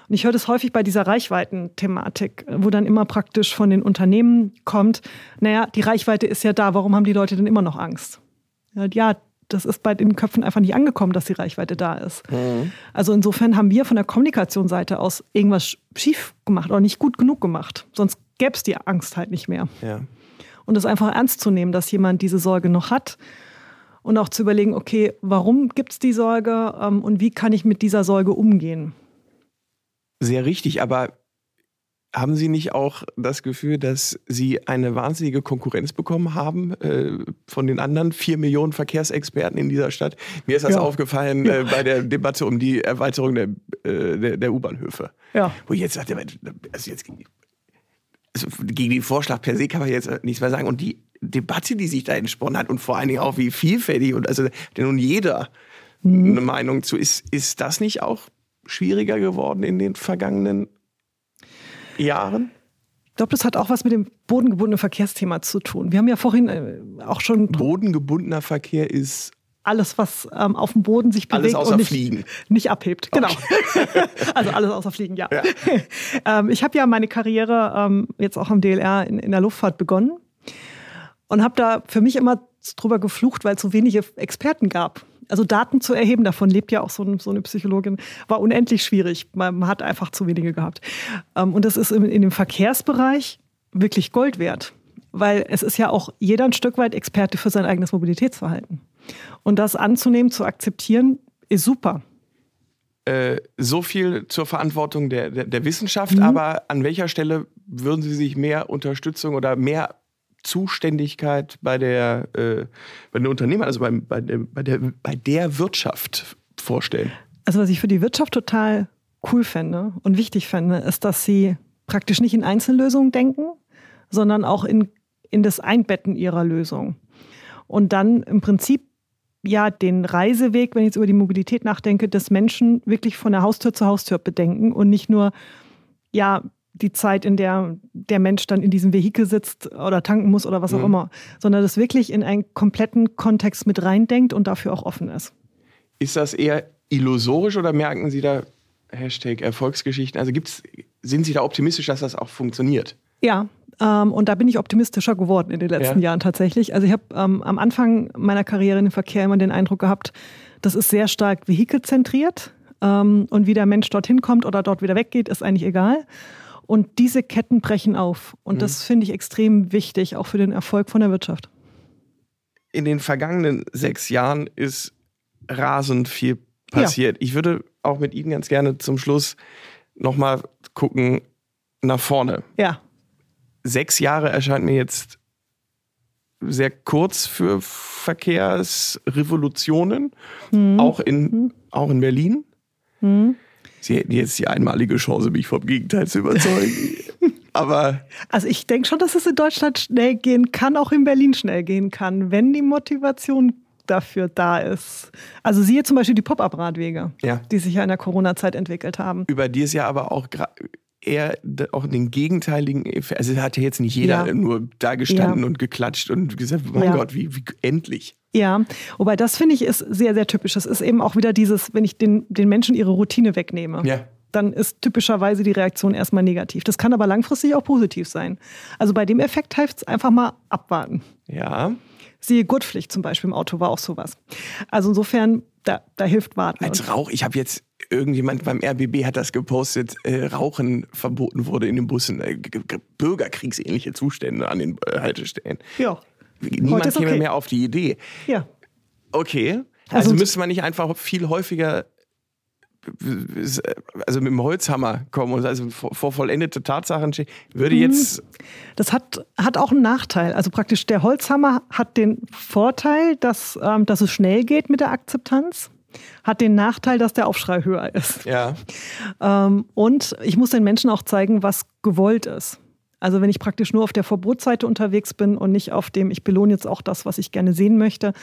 Und ich höre das häufig bei dieser Reichweiten-Thematik, wo dann immer praktisch von den Unternehmen kommt, naja, die Reichweite ist ja da, warum haben die Leute denn immer noch Angst? Ja, das ist bei den Köpfen einfach nicht angekommen, dass die Reichweite da ist. Mhm. Also insofern haben wir von der Kommunikationsseite aus irgendwas schief gemacht oder nicht gut genug gemacht. Sonst gäbe es die Angst halt nicht mehr. Ja. Und es einfach ernst zu nehmen, dass jemand diese Sorge noch hat und auch zu überlegen, okay, warum gibt es die Sorge ähm, und wie kann ich mit dieser Sorge umgehen? Sehr richtig, aber haben Sie nicht auch das Gefühl, dass Sie eine wahnsinnige Konkurrenz bekommen haben äh, von den anderen vier Millionen Verkehrsexperten in dieser Stadt? Mir ist das ja. aufgefallen ja. Äh, bei der Debatte um die Erweiterung der, äh, der, der U-Bahnhöfe. Ja. Wo ich jetzt sagte, also jetzt also gegen den Vorschlag per se kann man jetzt nichts mehr sagen. Und die Debatte, die sich da entsponnen hat und vor allen Dingen auch wie vielfältig und also denn nun jeder mhm. eine Meinung zu ist, ist das nicht auch schwieriger geworden in den vergangenen Jahren? Ich glaube, das hat auch was mit dem bodengebundenen Verkehrsthema zu tun. Wir haben ja vorhin äh, auch schon. Bodengebundener Verkehr ist alles, was ähm, auf dem Boden sich bewegt und nicht, Fliegen. nicht abhebt. Genau. Okay. <laughs> also alles außer Fliegen, ja. ja. <laughs> ähm, ich habe ja meine Karriere ähm, jetzt auch am DLR in, in der Luftfahrt begonnen und habe da für mich immer drüber geflucht, weil es so wenige Experten gab. Also Daten zu erheben, davon lebt ja auch so, so eine Psychologin, war unendlich schwierig. Man, hat einfach zu wenige gehabt. Ähm, und das ist in, in dem Verkehrsbereich wirklich Gold wert, weil es ist ja auch jeder ein Stück weit Experte für sein eigenes Mobilitätsverhalten. Und das anzunehmen, zu akzeptieren, ist super. Äh, so viel zur Verantwortung der, der, der Wissenschaft, mhm. aber an welcher Stelle würden Sie sich mehr Unterstützung oder mehr Zuständigkeit bei der, äh, bei den Unternehmern, also bei, der, bei, der, bei der Wirtschaft vorstellen? Also was ich für die Wirtschaft total cool fände und wichtig fände, ist, dass sie praktisch nicht in Einzellösungen denken, sondern auch in, in das Einbetten ihrer Lösung. Und dann im Prinzip ja den Reiseweg, wenn ich jetzt über die Mobilität nachdenke, des Menschen wirklich von der Haustür zu Haustür bedenken und nicht nur ja die Zeit, in der der Mensch dann in diesem Vehikel sitzt oder tanken muss oder was auch mhm. immer, sondern das wirklich in einen kompletten Kontext mit reindenkt und dafür auch offen ist. Ist das eher illusorisch oder merken Sie da Hashtag Erfolgsgeschichten? Also gibt's, sind Sie da optimistisch, dass das auch funktioniert? Ja, ähm, und da bin ich optimistischer geworden in den letzten ja. Jahren tatsächlich. Also ich habe ähm, am Anfang meiner Karriere in dem Verkehr immer den Eindruck gehabt, das ist sehr stark vehikelzentriert. Ähm, und wie der Mensch dorthin kommt oder dort wieder weggeht, ist eigentlich egal. Und diese Ketten brechen auf. Und mhm. das finde ich extrem wichtig, auch für den Erfolg von der Wirtschaft. In den vergangenen sechs Jahren ist rasend viel passiert. Ja. Ich würde auch mit Ihnen ganz gerne zum Schluss nochmal gucken nach vorne. Ja. Sechs Jahre erscheint mir jetzt sehr kurz für Verkehrsrevolutionen, mhm. auch, in, mhm. auch in Berlin. Mhm. Sie hätten jetzt die einmalige Chance, mich vom Gegenteil zu überzeugen. <laughs> Aber. Also ich denke schon, dass es in Deutschland schnell gehen kann, auch in Berlin schnell gehen kann, wenn die Motivation dafür da ist. Also siehe zum Beispiel die Pop-up-Radwege, Ja. die sich ja in der Corona-Zeit entwickelt haben. Über die es ja aber auch eher auch den gegenteiligen Effekt. Also hat ja jetzt nicht jeder Ja. nur da gestanden Ja. und geklatscht und gesagt, mein Ja. Gott, wie, wie endlich. Ja, wobei das finde ich ist sehr, sehr typisch. Das ist eben auch wieder dieses, wenn ich den, den Menschen ihre Routine wegnehme. Ja. Dann ist typischerweise die Reaktion erstmal negativ. Das kann aber langfristig auch positiv sein. Also bei dem Effekt hilft es einfach mal abwarten. Ja. Siehe Gurtpflicht zum Beispiel im Auto war auch sowas. Also insofern, da, da hilft Warten. Als Rauch, ich habe jetzt irgendjemand beim RBB hat das gepostet, äh, Rauchen verboten wurde in den Bussen. Äh, Bürgerkriegsähnliche Zustände an den äh, Haltestellen. ja. Niemand ist käme okay. mehr auf die Idee. Ja. Okay. Also, Also- müsste man nicht einfach viel häufiger also mit dem Holzhammer kommen und also vor, vollendete Tatsachen stehen. Würde Mhm. jetzt Das hat, hat auch einen Nachteil. Also praktisch der Holzhammer hat den Vorteil, dass, ähm, dass es schnell geht mit der Akzeptanz, hat den Nachteil, dass der Aufschrei höher ist. ja Ähm, und ich muss den Menschen auch zeigen, was gewollt ist. Also wenn ich praktisch nur auf der Verbotsseite unterwegs bin und nicht auf dem, ich belohne jetzt auch das, was ich gerne sehen möchte,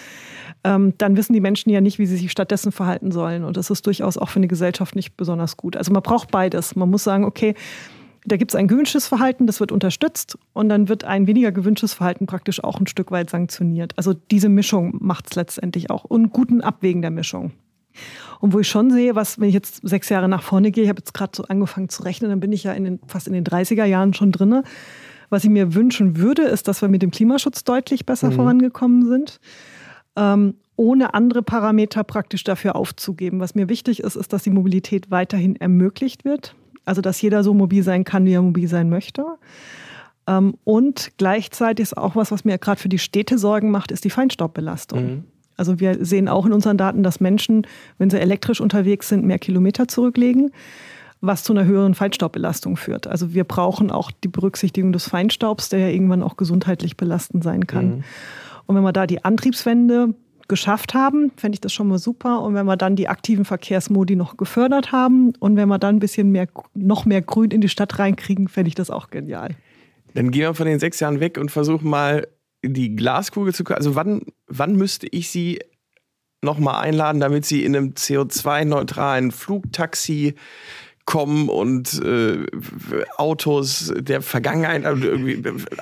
ähm, dann wissen die Menschen ja nicht, wie sie sich stattdessen verhalten sollen. Und das ist durchaus auch für eine Gesellschaft nicht besonders gut. Also man braucht beides. Man muss sagen, okay, da gibt es ein gewünschtes Verhalten, das wird unterstützt und dann wird ein weniger gewünschtes Verhalten praktisch auch ein Stück weit sanktioniert. Also diese Mischung macht es letztendlich auch und guten Abwägen der Mischung. Und wo ich schon sehe, was, wenn ich jetzt sechs Jahre nach vorne gehe, ich habe jetzt gerade so angefangen zu rechnen, dann bin ich ja in den, fast in den 30er Jahren schon drinne. Was ich mir wünschen würde, ist, dass wir mit dem Klimaschutz deutlich besser vorangekommen sind, ähm, ohne andere Parameter praktisch dafür aufzugeben. Was mir wichtig ist, ist, dass die Mobilität weiterhin ermöglicht wird. Also, dass jeder so mobil sein kann, wie er mobil sein möchte. Ähm, und gleichzeitig ist auch was, was mir gerade für die Städte Sorgen macht, ist die Feinstaubbelastung. Also wir sehen auch in unseren Daten, dass Menschen, wenn sie elektrisch unterwegs sind, mehr Kilometer zurücklegen, was zu einer höheren Feinstaubbelastung führt. Also wir brauchen auch die Berücksichtigung des Feinstaubs, der ja irgendwann auch gesundheitlich belastend sein kann. Und wenn wir da die Antriebswende geschafft haben, fände ich das schon mal super. Und wenn wir dann die aktiven Verkehrsmodi noch gefördert haben und wenn wir dann ein bisschen mehr, noch mehr Grün in die Stadt reinkriegen, fände ich das auch genial. Dann gehen wir von den sechs Jahren weg und versuchen mal die Glaskugel zu. Also wann, wann müsste ich Sie nochmal einladen, damit Sie in einem CO2-neutralen Flugtaxi kommen und äh, Autos der Vergangenheit, also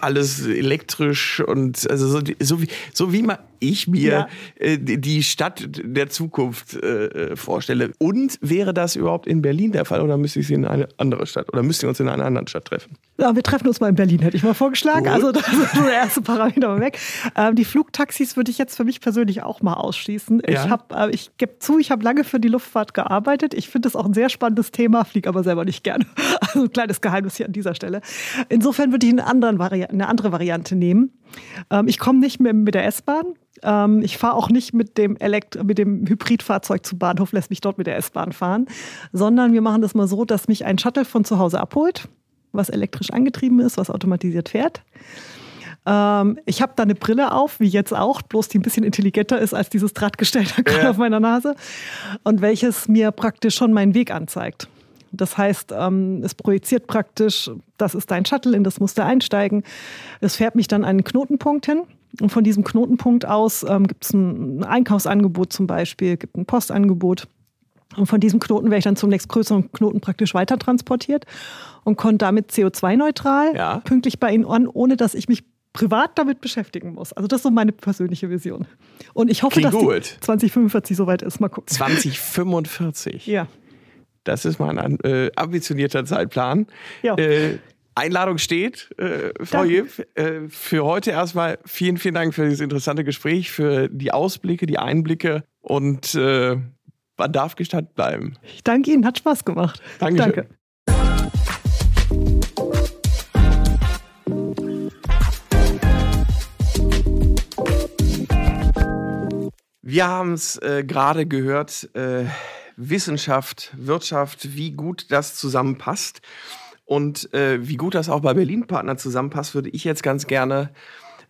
alles elektrisch und also so, so wie so wie man ich mir Ja. äh, die die Stadt der Zukunft äh, vorstelle. Und wäre das überhaupt in Berlin der Fall oder müsste ich sie in eine andere Stadt oder müssten wir uns in einer anderen Stadt treffen? Ja, wir treffen uns mal in Berlin, hätte ich mal vorgeschlagen. Gut. Also das ist der erste Parameter mal weg. Ähm, die Flugtaxis würde ich jetzt für mich persönlich auch mal ausschließen. Ja. Ich, hab, äh, ich gebe zu, ich habe lange für die Luftfahrt gearbeitet. Ich finde das auch ein sehr spannendes Thema, fliege aber selber nicht gerne. <laughs> Also ein kleines Geheimnis hier an dieser Stelle. Insofern würde ich eine, anderen Vari eine andere Variante nehmen. Ähm, ich komme nicht mehr mit der S-Bahn. Ähm, ich fahre auch nicht mit dem, Elekt mit dem Hybridfahrzeug zum Bahnhof, lässt mich dort mit der S-Bahn fahren, sondern wir machen das mal so, dass mich ein Shuttle von zu Hause abholt was elektrisch angetrieben ist, was automatisiert fährt. Ähm, ich habe da eine Brille auf, wie jetzt auch, bloß die ein bisschen intelligenter ist als dieses Drahtgestell da gerade Ja. auf meiner Nase und welches mir praktisch schon meinen Weg anzeigt. Das heißt, ähm, es projiziert praktisch, das ist dein Shuttle, in das musst du einsteigen. Es fährt mich dann an einen Knotenpunkt hin. Und von diesem Knotenpunkt aus ähm, gibt es ein Einkaufsangebot zum Beispiel, gibt ein Postangebot. Und von diesem Knoten wäre ich dann zum nächstgrößeren Knoten praktisch weiter transportiert und konnte damit CO2-neutral Ja. pünktlich bei Ihnen an, ohne dass ich mich privat damit beschäftigen muss. Also das ist so meine persönliche Vision. Und ich hoffe, Klingt dass gut. die 2045 soweit ist. Mal gucken. 2045. Ja. Das ist mal ein äh, ambitionierter Zeitplan. Ja. Äh, Einladung steht, äh, Frau Danke. Jipp. Äh, für heute erstmal vielen, vielen Dank für dieses interessante Gespräch, für die Ausblicke, die Einblicke und äh, man darf gestattet bleiben. Ich danke Ihnen, hat Spaß gemacht. Dankeschön. Danke. Wir haben es äh, gerade gehört, äh, Wissenschaft, Wirtschaft, wie gut das zusammenpasst. Und äh, wie gut das auch bei Berlin-Partner zusammenpasst, würde ich jetzt ganz gerne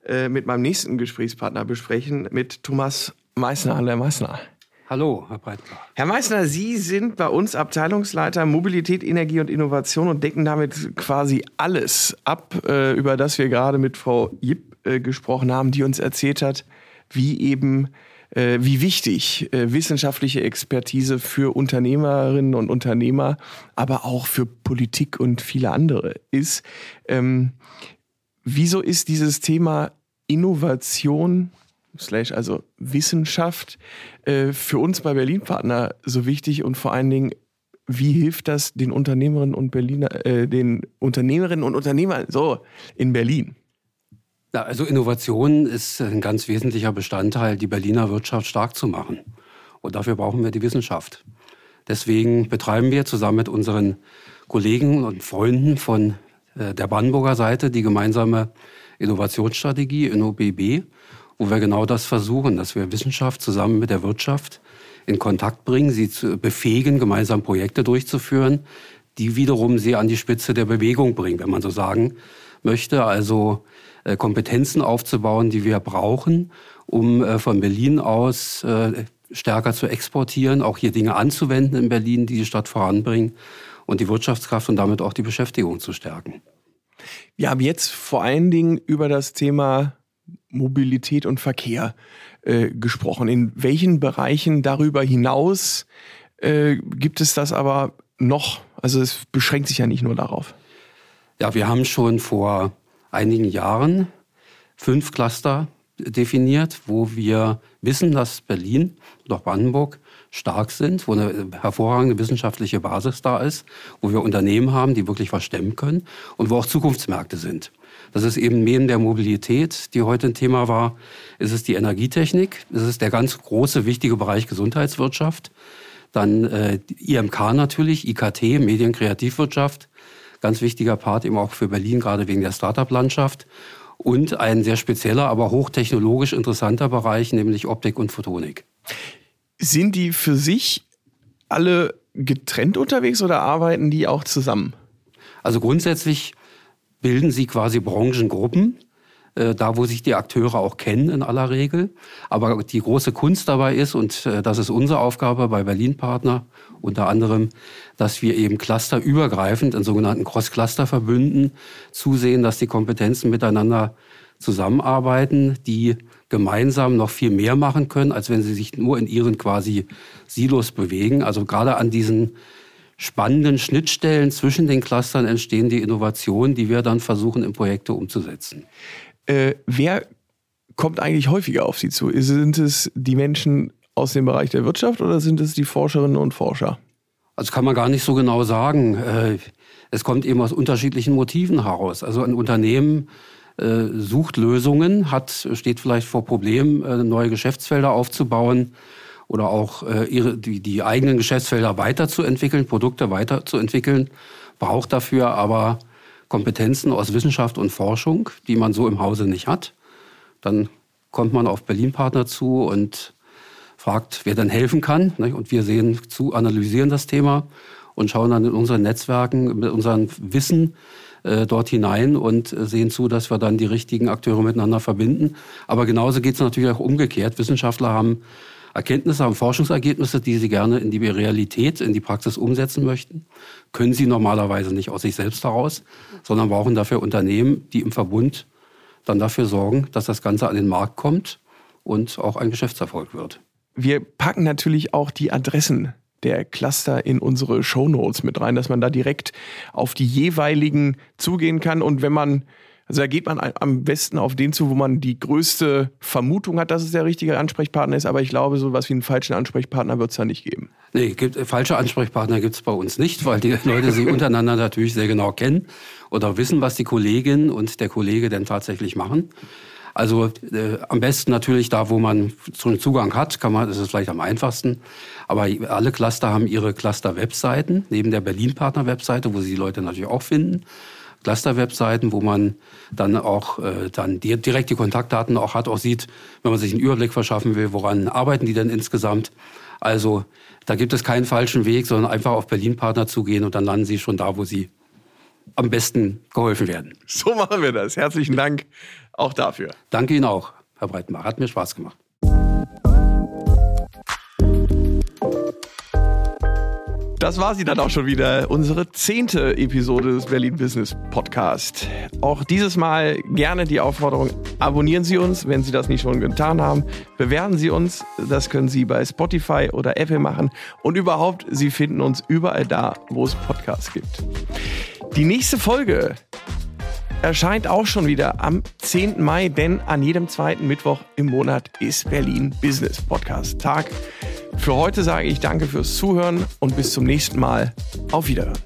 äh, mit meinem nächsten Gesprächspartner besprechen, mit Thomas Meissner. Hallo, Herr Meissner. Hallo, Herr Breitbach. Herr Meissner, Sie sind bei uns Abteilungsleiter Mobilität, Energie und Innovation und decken damit quasi alles ab, äh, über das wir gerade mit Frau Jipp äh, gesprochen haben, die uns erzählt hat, wie eben äh, wie wichtig wissenschaftliche Expertise für Unternehmerinnen und Unternehmer, aber auch für Politik und viele andere ist. Ähm, wieso ist dieses Thema Innovation slash also Wissenschaft äh, für uns bei Berlin Partner so wichtig und vor allen Dingen wie hilft das den Unternehmerinnen und Berliner, äh, den Unternehmerinnen und Unternehmern so in Berlin? Ja, also Innovation ist ein ganz wesentlicher Bestandteil, die Berliner Wirtschaft stark zu machen. Und dafür brauchen wir die Wissenschaft. Deswegen betreiben wir zusammen mit unseren Kollegen und Freunden von äh, der Brandenburger Seite die gemeinsame Innovationsstrategie InnoBB, wo wir genau das versuchen, dass wir Wissenschaft zusammen mit der Wirtschaft in Kontakt bringen, sie zu befähigen, gemeinsam Projekte durchzuführen, die wiederum sie an die Spitze der Bewegung bringen, wenn man so sagen möchte. Also äh, Kompetenzen aufzubauen, die wir brauchen, um äh, von Berlin aus äh, stärker zu exportieren, auch hier Dinge anzuwenden in Berlin, die die Stadt voranbringen und die Wirtschaftskraft und damit auch die Beschäftigung zu stärken. Wir haben jetzt vor allen Dingen über das Thema Mobilität und Verkehr äh, gesprochen. In welchen Bereichen darüber hinaus äh, gibt es das aber noch? Also es beschränkt sich ja nicht nur darauf. Ja, wir haben schon vor einigen Jahren fünf Cluster definiert, wo wir wissen, dass Berlin und auch Brandenburg stark sind, wo eine hervorragende wissenschaftliche Basis da ist, wo wir Unternehmen haben, die wirklich was stemmen können und wo auch Zukunftsmärkte sind. Das ist eben neben der Mobilität, die heute ein Thema war, ist es die Energietechnik, ist es der ganz große, wichtige Bereich Gesundheitswirtschaft, dann äh, IMK natürlich, IKT, Medienkreativwirtschaft, ganz wichtiger Part eben auch für Berlin, gerade wegen der Startup-Landschaft. Und ein sehr spezieller, aber hochtechnologisch interessanter Bereich, nämlich Optik und Photonik. Sind die für sich alle getrennt unterwegs oder arbeiten die auch zusammen? Also grundsätzlich bilden sie quasi Branchengruppen, äh, da wo sich die Akteure auch kennen in aller Regel. Aber die große Kunst dabei ist, und äh, das ist unsere Aufgabe bei Berlin Partner unter anderem, dass wir eben clusterübergreifend in sogenannten Cross-Cluster-Verbünden zusehen, dass die Kompetenzen miteinander zusammenarbeiten, die gemeinsam noch viel mehr machen können, als wenn sie sich nur in ihren quasi Silos bewegen. Also gerade an diesen spannenden Schnittstellen zwischen den Clustern entstehen die Innovationen, die wir dann versuchen, in Projekte umzusetzen. Äh, wer kommt eigentlich häufiger auf Sie zu? Sind es die Menschen aus dem Bereich der Wirtschaft oder sind es die Forscherinnen und Forscher? Also kann man gar nicht so genau sagen. Äh, es kommt eben aus unterschiedlichen Motiven heraus. Also ein Unternehmen äh, sucht Lösungen, hat, steht vielleicht vor Problemen, äh, neue Geschäftsfelder aufzubauen oder auch äh, ihre, die, die eigenen Geschäftsfelder weiterzuentwickeln, Produkte weiterzuentwickeln, braucht dafür aber Kompetenzen aus Wissenschaft und Forschung, die man so im Hause nicht hat. Dann kommt man auf Berlin-Partner zu und fragt, wer denn helfen kann. Und wir sehen zu, analysieren das Thema und schauen dann in unseren Netzwerken, mit unserem Wissen äh, dort hinein und sehen zu, dass wir dann die richtigen Akteure miteinander verbinden. Aber genauso geht es natürlich auch umgekehrt. Wissenschaftler haben Erkenntnisse, haben Forschungsergebnisse, die sie gerne in die Realität, in die Praxis umsetzen möchten, können sie normalerweise nicht aus sich selbst heraus, sondern brauchen dafür Unternehmen, die im Verbund dann dafür sorgen, dass das Ganze an den Markt kommt und auch ein Geschäftserfolg wird. Wir packen natürlich auch die Adressen der Cluster in unsere Show Notes mit rein, dass man da direkt auf die jeweiligen zugehen kann. Und wenn man also da geht man am besten auf den zu, wo man die größte Vermutung hat, dass es der richtige Ansprechpartner ist. Aber ich glaube, so was wie einen falschen Ansprechpartner wird es da nicht geben. Nee, gibt, falsche Ansprechpartner gibt es bei uns nicht, weil die <laughs> Leute sich untereinander natürlich sehr genau kennen oder wissen, was die Kollegin und der Kollege denn tatsächlich machen. Also äh, am besten natürlich da, wo man schon Zugang hat, kann man, das ist vielleicht am einfachsten. Aber alle Cluster haben ihre Cluster-Webseiten, neben der Berlin-Partner-Webseite, wo sie die Leute natürlich auch finden. Cluster-Webseiten, wo man dann auch äh, dann die, direkt die Kontaktdaten auch hat, auch sieht, wenn man sich einen Überblick verschaffen will, woran arbeiten die denn insgesamt. Also da gibt es keinen falschen Weg, sondern einfach auf Berlin-Partner zugehen und dann landen sie schon da, wo sie am besten geholfen werden. So machen wir das. Herzlichen Dank auch dafür. Danke Ihnen auch, Herr Breitenbach. Hat mir Spaß gemacht. Das war sie dann auch schon wieder, unsere zehnte Episode des Berlin Business Podcast. Auch dieses Mal gerne die Aufforderung, abonnieren Sie uns, wenn Sie das nicht schon getan haben. Bewerten Sie uns, das können Sie bei Spotify oder Apple machen. Und überhaupt, Sie finden uns überall da, wo es Podcasts gibt. Die nächste Folge erscheint auch schon wieder am 10. Mai, denn an jedem zweiten Mittwoch im Monat ist Berlin Business Podcast Tag. Für heute sage ich danke fürs Zuhören und bis zum nächsten Mal. Auf Wiederhören.